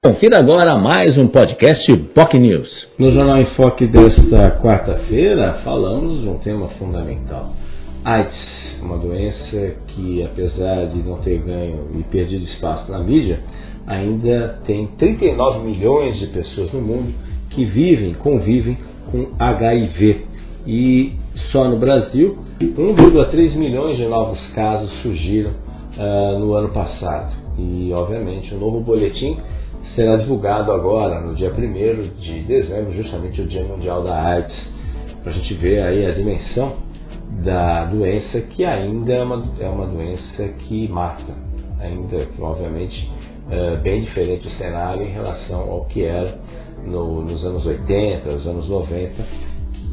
Confira agora mais um podcast POC News. No Jornal em Foque desta quarta-feira, falamos de um tema fundamental. AIDS, uma doença que, apesar de não ter ganho e perdido espaço na mídia, ainda tem 39 milhões de pessoas no mundo que vivem, convivem com HIV. E só no Brasil, 1,3 milhões de novos casos surgiram uh, no ano passado. E, obviamente, o um novo boletim será divulgado agora, no dia 1 de dezembro, justamente o Dia Mundial da AIDS, para a gente ver aí a dimensão da doença que ainda é uma, é uma doença que mata, ainda que obviamente é bem diferente o cenário em relação ao que era no, nos anos 80, nos anos 90,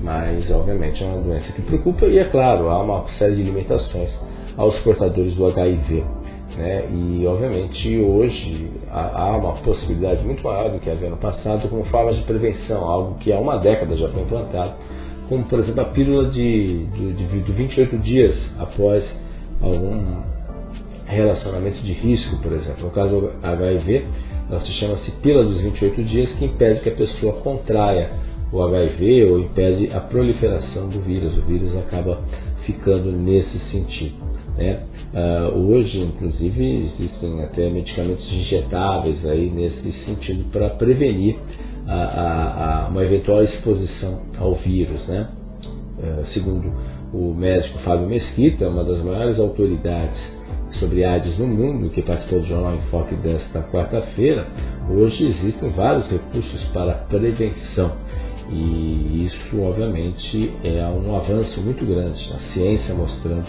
mas obviamente é uma doença que preocupa e é claro, há uma série de limitações aos portadores do HIV. Né? E, obviamente, hoje há uma possibilidade muito maior do que havia no passado como formas de prevenção, algo que há uma década já foi implantado, como, por exemplo, a pílula de, de, de, de 28 dias após algum relacionamento de risco, por exemplo. No caso do HIV, ela se chama-se pílula dos 28 dias, que impede que a pessoa contraia o HIV ou impede a proliferação do vírus. O vírus acaba ficando nesse sentido. Né? Uh, hoje, inclusive, existem até medicamentos injetáveis aí nesse sentido para prevenir a, a, a uma eventual exposição ao vírus. Né? Uh, segundo o médico Fábio Mesquita, uma das maiores autoridades sobre AIDS no mundo, que participou do Jornal Enfoque desta quarta-feira, hoje existem vários recursos para prevenção. E isso, obviamente, é um avanço muito grande, a ciência mostrando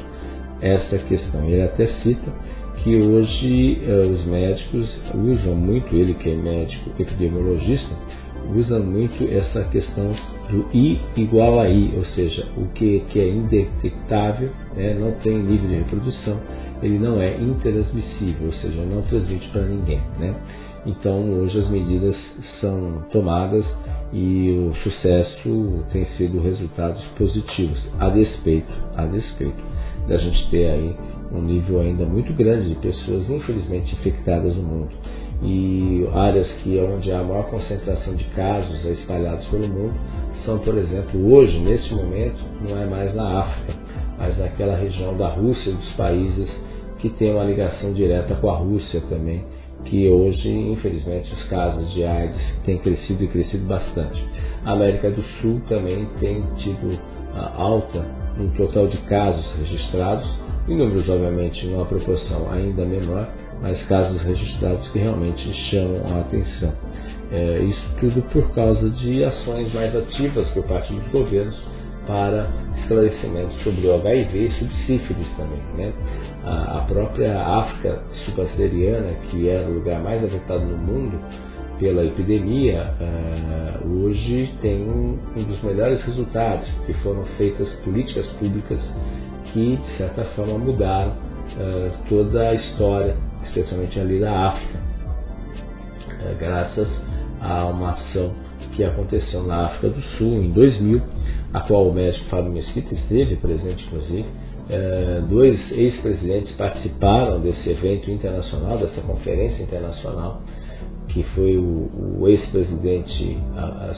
essa questão. Ele até cita que hoje eh, os médicos usam muito, ele que é médico epidemiologista, usa muito essa questão do I igual a I, ou seja, o que, que é indetectável, né, não tem nível de reprodução, ele não é intransmissível, ou seja, não transmite para ninguém. Né? Então hoje as medidas são tomadas e o sucesso tem sido resultados positivos, a despeito, a despeito da gente ter aí um nível ainda muito grande de pessoas infelizmente infectadas no mundo. E áreas que é onde há maior concentração de casos espalhados pelo mundo são, por exemplo, hoje, neste momento, não é mais na África, mas naquela região da Rússia dos países que têm uma ligação direta com a Rússia também, que hoje, infelizmente, os casos de AIDS têm crescido e crescido bastante. A América do Sul também tem tido alta no total de casos registrados, em números, obviamente, numa proporção ainda menor, mas casos registrados que realmente chamam a atenção. É, isso tudo por causa de ações mais ativas por parte dos governos para esclarecimento sobre o HIV e sobre sífilis também. Né? A, a própria África subsaariana, que era o lugar mais afetado no mundo pela epidemia, uh, hoje tem um, dos melhores resultados, porque foram feitas políticas públicas que, de certa forma, mudaram uh, toda a história, especialmente ali da África, uh, graças a uma ação que aconteceu na África do Sul em 2000, a qual o médico Fábio Mesquita esteve presente, inclusive. Dois ex-presidentes participaram desse evento internacional, dessa conferência internacional, que foi o, o ex-presidente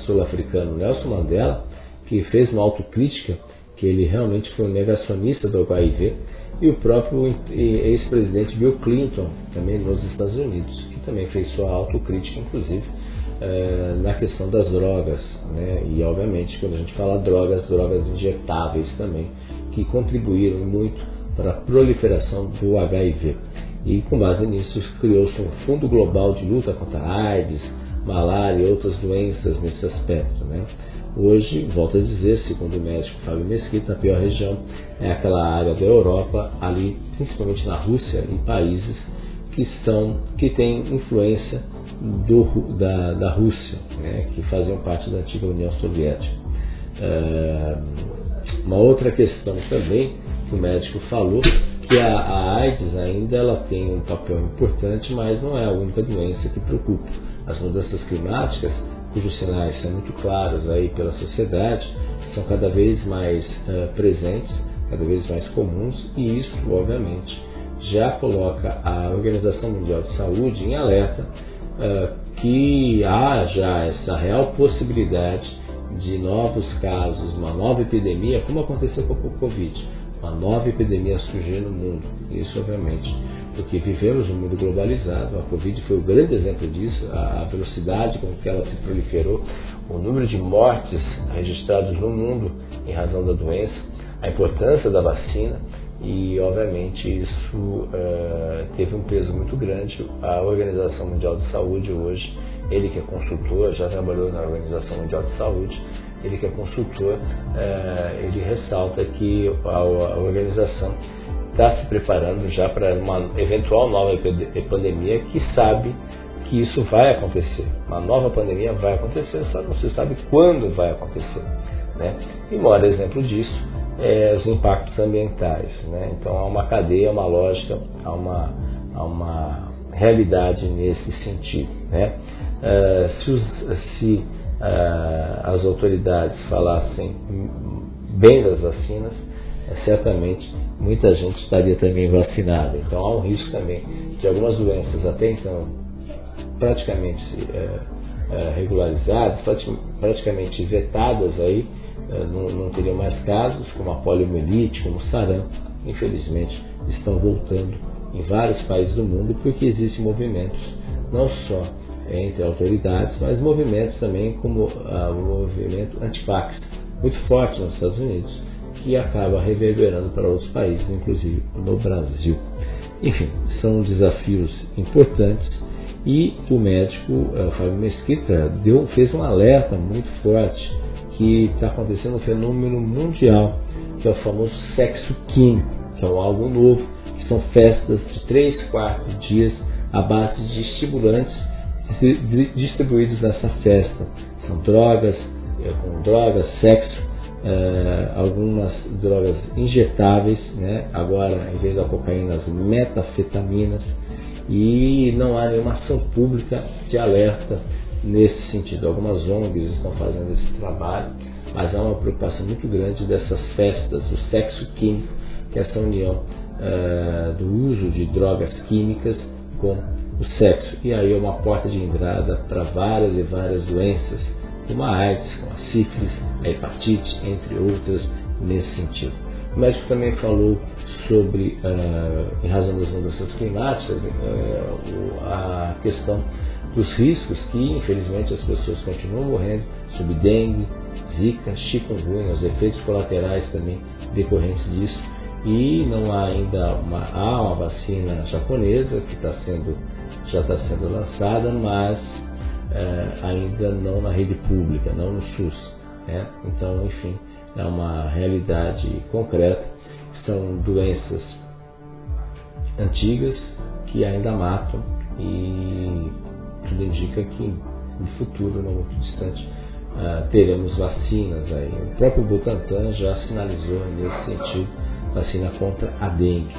sul-africano Nelson Mandela, que fez uma autocrítica que ele realmente foi um negacionista do HIV, e o próprio ex-presidente Bill Clinton, também nos Estados Unidos, que também fez sua autocrítica, inclusive, é, na questão das drogas. Né? E, obviamente, quando a gente fala drogas, drogas injetáveis também, que contribuíram muito para a proliferação do HIV. E, com base nisso, criou-se um Fundo Global de Luta contra a AIDS, malária e outras doenças nesse aspecto. Né? Hoje, volto a dizer, segundo o médico Fábio Mesquita, a pior região é aquela área da Europa, ali principalmente na Rússia e países que, são, que têm influência do, da, da Rússia, né, que faziam parte da antiga União Soviética. É, uma outra questão também que o médico falou que a, a, AIDS ainda ela tem um papel importante, mas não é a única doença que preocupa. As mudanças climáticas, cujos sinais são muito claros aí pela sociedade, são cada vez mais uh, presentes, cada vez mais comuns, e isso, obviamente, já coloca a Organização Mundial de Saúde em alerta uh, que haja essa real possibilidade de novos casos, uma nova epidemia, como aconteceu com o Covid, uma nova epidemia surgir no mundo. Isso, obviamente, porque vivemos um mundo globalizado. A Covid foi o grande exemplo disso, a velocidade com que ela se proliferou, o número de mortes registrados no mundo em razão da doença, a importância da vacina e, obviamente, isso uh, teve um peso muito grande. A Organização Mundial de Saúde hoje, ele que é consultor, já trabalhou na Organização Mundial de Saúde, ele que é consultor, uh, ele ressalta que a, a organização está se preparando já para uma eventual nova pandemia que sabe que isso vai acontecer. Uma nova pandemia vai acontecer, só não se sabe quando vai acontecer. Né? E o maior exemplo disso é os impactos ambientais. Né? Então há uma cadeia, uma lógica, há uma, há uma realidade nesse sentido. Né? Uh, se, os, se uh, as autoridades falassem bem das vacinas, certamente muita gente estaria também vacinada. Então há um risco também de algumas doenças até então praticamente é, é, regularizadas, praticamente vetadas aí, é, não, não teriam mais casos, como a poliomielite, como o sarampo, infelizmente estão voltando em vários países do mundo porque existem movimentos não só entre autoridades, mas movimentos também como ah, o movimento antipax, muito forte nos Estados Unidos, que acaba reverberando para outros países, inclusive no Brasil. Enfim, são desafios importantes e o médico uh, Fábio Mesquita deu, fez um alerta muito forte que está acontecendo um fenômeno mundial, que é o famoso sexo químico, que é algo novo, que são festas de 3, 4 dias à base de estimulantes distribuídos nessa festa. São drogas, é, com drogas, sexo, é, algumas drogas injetáveis, né? agora em vez da cocaína, as metafetaminas, e não há nenhuma ação pública de alerta nesse sentido. Algumas ONGs estão fazendo esse trabalho, mas há uma preocupação muito grande dessas festas, o sexo químico, que é essa união é, do uso de drogas químicas com o sexo. E aí é uma porta de entrada para várias e várias doenças como a AIDS, como a sífilis, a hepatite, entre outras, nesse sentido. O médico também falou sobre, uh, em razão das mudanças climáticas, uh, a questão dos riscos que, infelizmente, as pessoas continuam morrendo sobre dengue, zika, chikungunya, os efeitos colaterais também decorrentes disso. E não há ainda uma, há uma vacina japonesa que está sendo, já está sendo lançada, mas é, ainda não na rede pública, não no SUS. Né? Então, enfim, é uma realidade concreta. São doenças antigas que ainda matam e tudo indica que no futuro, não muito distante, uh, teremos vacinas aí. O próprio Butantan já sinalizou nesse sentido vacina contra a dengue.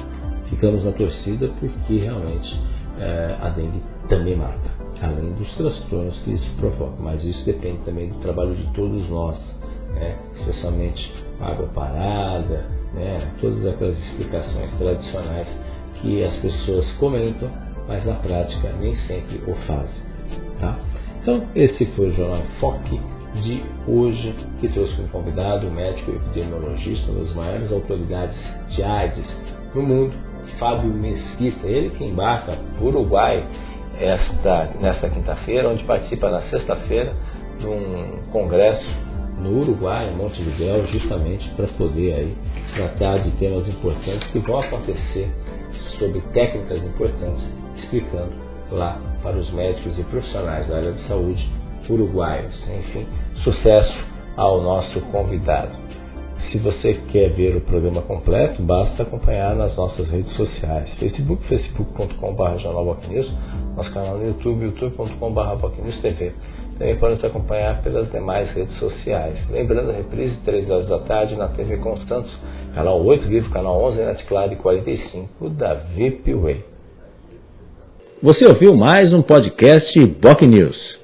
Ficamos na torcida porque realmente uh, a dengue também mata além dos transtornos que isso provoca. Mas isso depende também do trabalho de todos nós, né? especialmente água parada, né? todas aquelas explicações tradicionais que as pessoas comentam, mas na prática nem sempre o fazem. Tá? Então, esse foi o Jornal Foque de hoje, que trouxe como convidado o médico epidemiologista, uma das maiores autoridades de AIDS no mundo, Fábio Mesquita, ele que embarca para o Uruguai esta, nesta quinta-feira, onde participa na sexta-feira de um congresso no Uruguai, em Montevideo, justamente para poder aí tratar de temas importantes que vão acontecer sobre técnicas importantes, explicando lá para os médicos e profissionais da área de saúde uruguaios. Enfim, sucesso ao nosso convidado. Se você quer ver o programa completo, basta acompanhar nas nossas redes sociais. Facebook, facebook.com.br nosso canal no YouTube, youtube.com.br TV. Também pode nos acompanhar pelas demais redes sociais. Lembrando, a reprise 3 horas da tarde na TV Constantos, canal 8 Vivo, canal 11, Net Claro e 45 da VIP Way. Você ouviu mais um podcast Boc News.